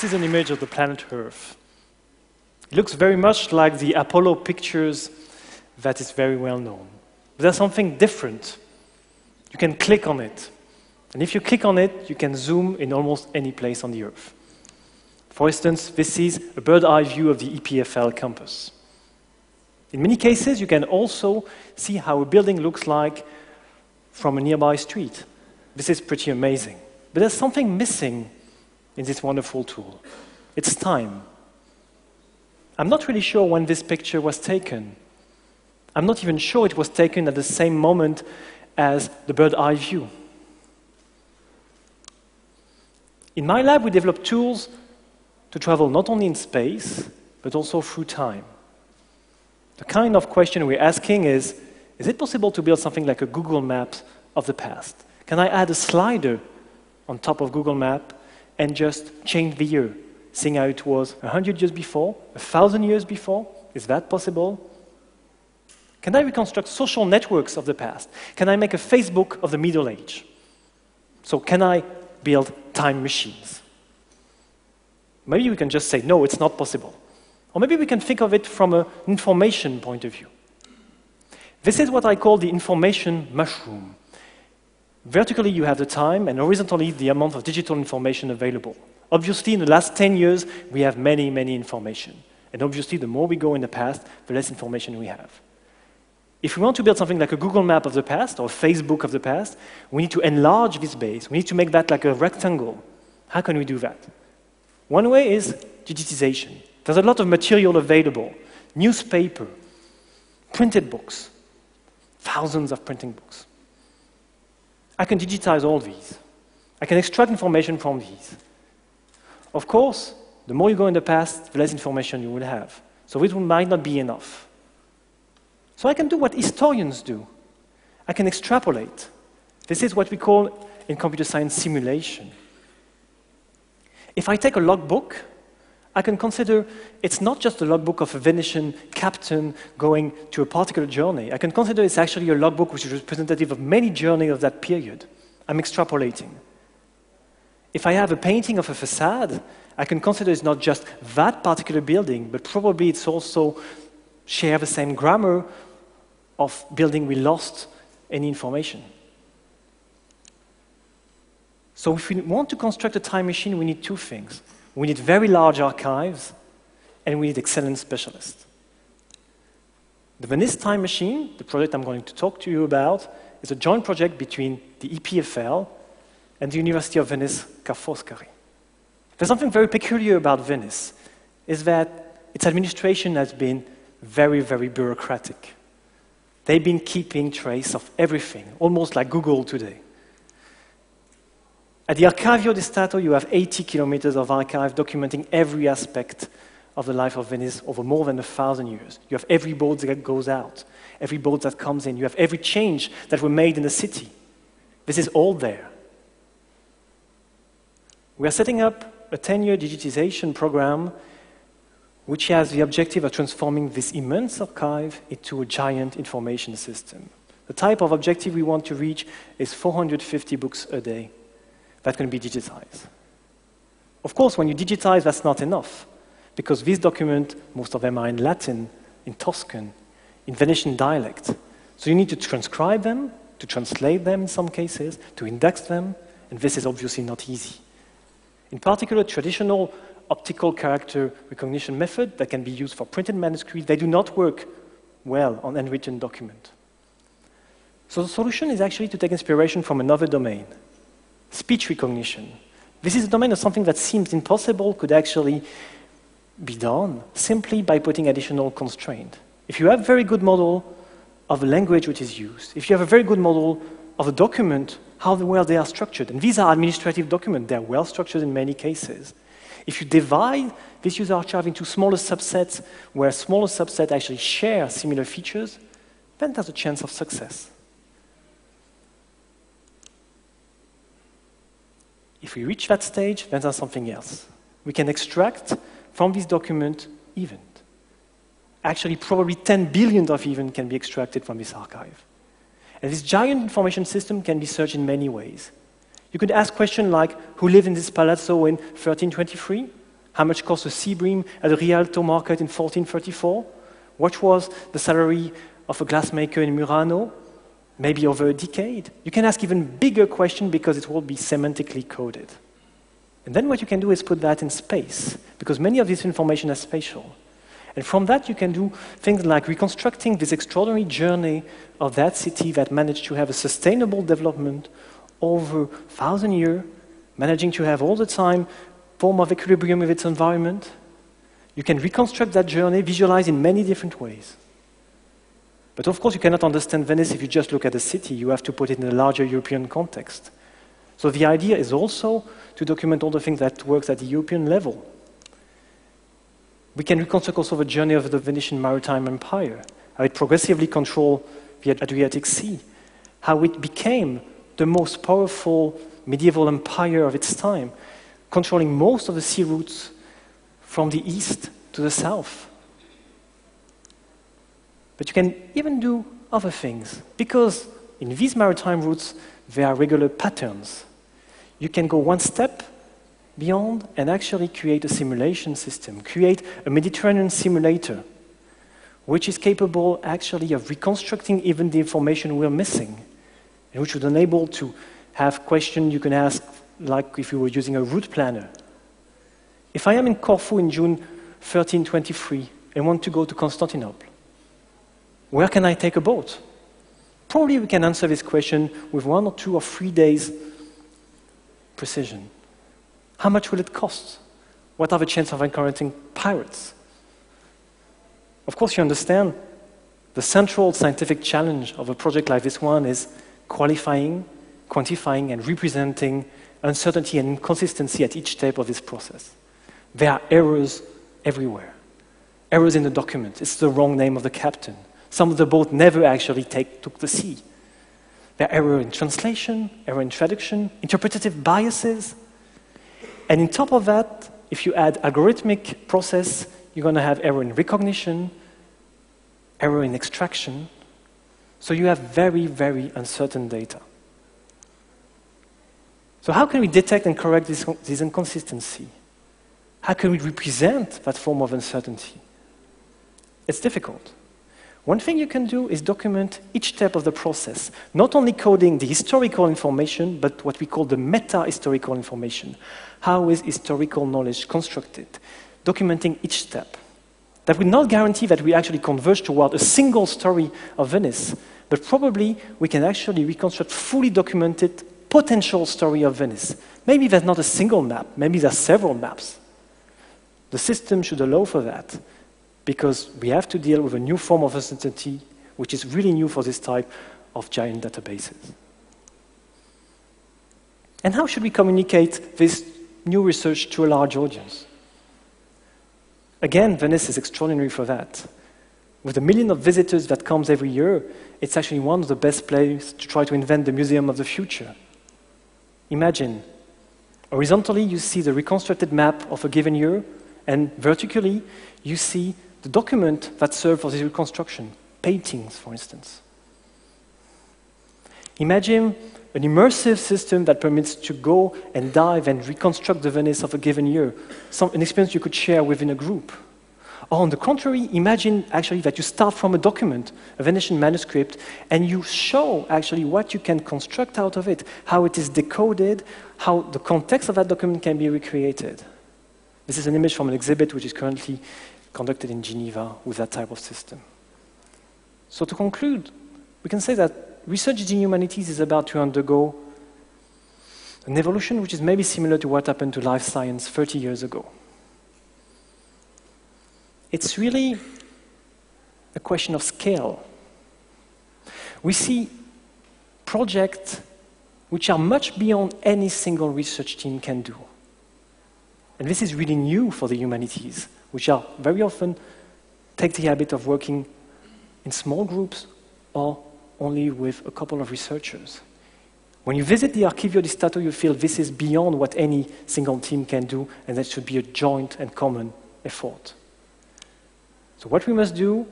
This is an image of the planet Earth. It looks very much like the Apollo pictures that is very well known. But there's something different. You can click on it. And if you click on it, you can zoom in almost any place on the Earth. For instance, this is a bird eye view of the EPFL campus. In many cases, you can also see how a building looks like from a nearby street. This is pretty amazing. But there's something missing in this wonderful tool it's time. I'm not really sure when this picture was taken. I'm not even sure it was taken at the same moment as the bird eye view. In my lab, we develop tools to travel not only in space, but also through time. The kind of question we're asking is Is it possible to build something like a Google Map of the past? Can I add a slider on top of Google Map and just change the year, seeing how it was 100 years before, 1,000 years before? Is that possible? Can I reconstruct social networks of the past? Can I make a Facebook of the Middle Age? So, can I build time machines? Maybe we can just say, no, it's not possible. Or maybe we can think of it from an information point of view. This is what I call the information mushroom. Vertically, you have the time, and horizontally, the amount of digital information available. Obviously, in the last 10 years, we have many, many information. And obviously, the more we go in the past, the less information we have. If we want to build something like a Google map of the past or Facebook of the past, we need to enlarge this base. We need to make that like a rectangle. How can we do that? One way is digitization. There's a lot of material available newspaper, printed books, thousands of printing books. I can digitize all these. I can extract information from these. Of course, the more you go in the past, the less information you will have. So it might not be enough. So I can do what historians do. I can extrapolate. This is what we call in computer science simulation. If I take a logbook, I can consider it's not just a logbook of a Venetian captain going to a particular journey. I can consider it's actually a logbook which is representative of many journeys of that period. I'm extrapolating. If I have a painting of a facade, I can consider it's not just that particular building, but probably it's also share the same grammar of building we lost any information. So if we want to construct a time machine, we need two things. We need very large archives, and we need excellent specialists. The Venice Time Machine, the project I'm going to talk to you about, is a joint project between the EPFL and the University of Venice Ca' Foscari. There's something very peculiar about Venice, is that its administration has been very, very bureaucratic. They've been keeping trace of everything, almost like Google today. At the Archivio di Stato, you have 80 kilometers of archive documenting every aspect of the life of Venice over more than a thousand years. You have every boat that goes out, every boat that comes in. You have every change that were made in the city. This is all there. We are setting up a 10 year digitization program which has the objective of transforming this immense archive into a giant information system. The type of objective we want to reach is 450 books a day that can be digitized. Of course, when you digitize, that's not enough, because these documents, most of them are in Latin, in Tuscan, in Venetian dialect. So you need to transcribe them, to translate them in some cases, to index them, and this is obviously not easy. In particular, traditional optical character recognition method that can be used for printed manuscripts, they do not work well on handwritten document. So the solution is actually to take inspiration from another domain, speech recognition. This is a domain of something that seems impossible could actually be done simply by putting additional constraint. If you have a very good model of a language which is used, if you have a very good model of a document, how well they are structured, and these are administrative documents, they're well structured in many cases. If you divide this user archive into smaller subsets, where smaller subsets actually share similar features, then there's a chance of success. If we reach that stage, then there's something else. We can extract from this document event. Actually, probably 10 billion of events can be extracted from this archive. And this giant information system can be searched in many ways. You could ask questions like, who lived in this palazzo in 1323? How much cost a sea bream at the Rialto market in 1434? What was the salary of a glassmaker in Murano? Maybe over a decade. You can ask even bigger questions because it will be semantically coded. And then what you can do is put that in space, because many of this information is spatial. And from that, you can do things like reconstructing this extraordinary journey of that city that managed to have a sustainable development over thousand years, managing to have all the time form of equilibrium with its environment. You can reconstruct that journey, visualize in many different ways. But of course, you cannot understand Venice if you just look at the city. You have to put it in a larger European context. So the idea is also to document all the things that works at the European level. We can reconstruct also the journey of the Venetian maritime empire, how it progressively controlled the Adriatic Sea, how it became the most powerful medieval empire of its time, controlling most of the sea routes from the east to the south. But you can even do other things, because in these maritime routes, there are regular patterns. You can go one step beyond and actually create a simulation system, create a Mediterranean simulator, which is capable actually of reconstructing even the information we're missing, and which would enable to have questions you can ask like if you were using a route planner. If I am in Corfu in June 1323 and want to go to Constantinople, where can I take a boat? Probably we can answer this question with one or two or three days precision. How much will it cost? What are the chances of encountering pirates? Of course, you understand the central scientific challenge of a project like this one is qualifying, quantifying, and representing uncertainty and inconsistency at each step of this process. There are errors everywhere. Errors in the document. It's the wrong name of the captain. Some of the boat never actually take, took the sea. There are errors in translation, error in traduction, interpretative biases, and on top of that, if you add algorithmic process, you're going to have error in recognition, error in extraction. So you have very, very uncertain data. So how can we detect and correct this, this inconsistency? How can we represent that form of uncertainty? It's difficult. One thing you can do is document each step of the process, not only coding the historical information, but what we call the meta-historical information. How is historical knowledge constructed? Documenting each step. That will not guarantee that we actually converge toward a single story of Venice, but probably we can actually reconstruct fully documented potential story of Venice. Maybe there's not a single map, maybe there's several maps. The system should allow for that because we have to deal with a new form of uncertainty, which is really new for this type of giant databases. And how should we communicate this new research to a large audience? Again, Venice is extraordinary for that. With a million of visitors that comes every year, it's actually one of the best places to try to invent the museum of the future. Imagine, horizontally, you see the reconstructed map of a given year, and vertically, you see the document that served for this reconstruction, paintings, for instance. Imagine an immersive system that permits to go and dive and reconstruct the Venice of a given year, some, an experience you could share within a group. Or on the contrary, imagine actually that you start from a document, a Venetian manuscript, and you show actually what you can construct out of it, how it is decoded, how the context of that document can be recreated. This is an image from an exhibit which is currently conducted in Geneva with that type of system. So to conclude, we can say that research in humanities is about to undergo an evolution which is maybe similar to what happened to life science 30 years ago. It's really a question of scale. We see projects which are much beyond any single research team can do. And this is really new for the humanities which are very often take the habit of working in small groups or only with a couple of researchers. When you visit the Archivio di Stato, you feel this is beyond what any single team can do, and that should be a joint and common effort. So, what we must do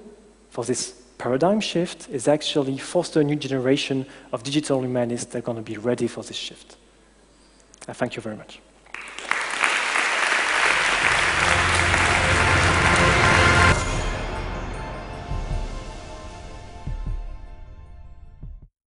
for this paradigm shift is actually foster a new generation of digital humanists that are going to be ready for this shift. I thank you very much.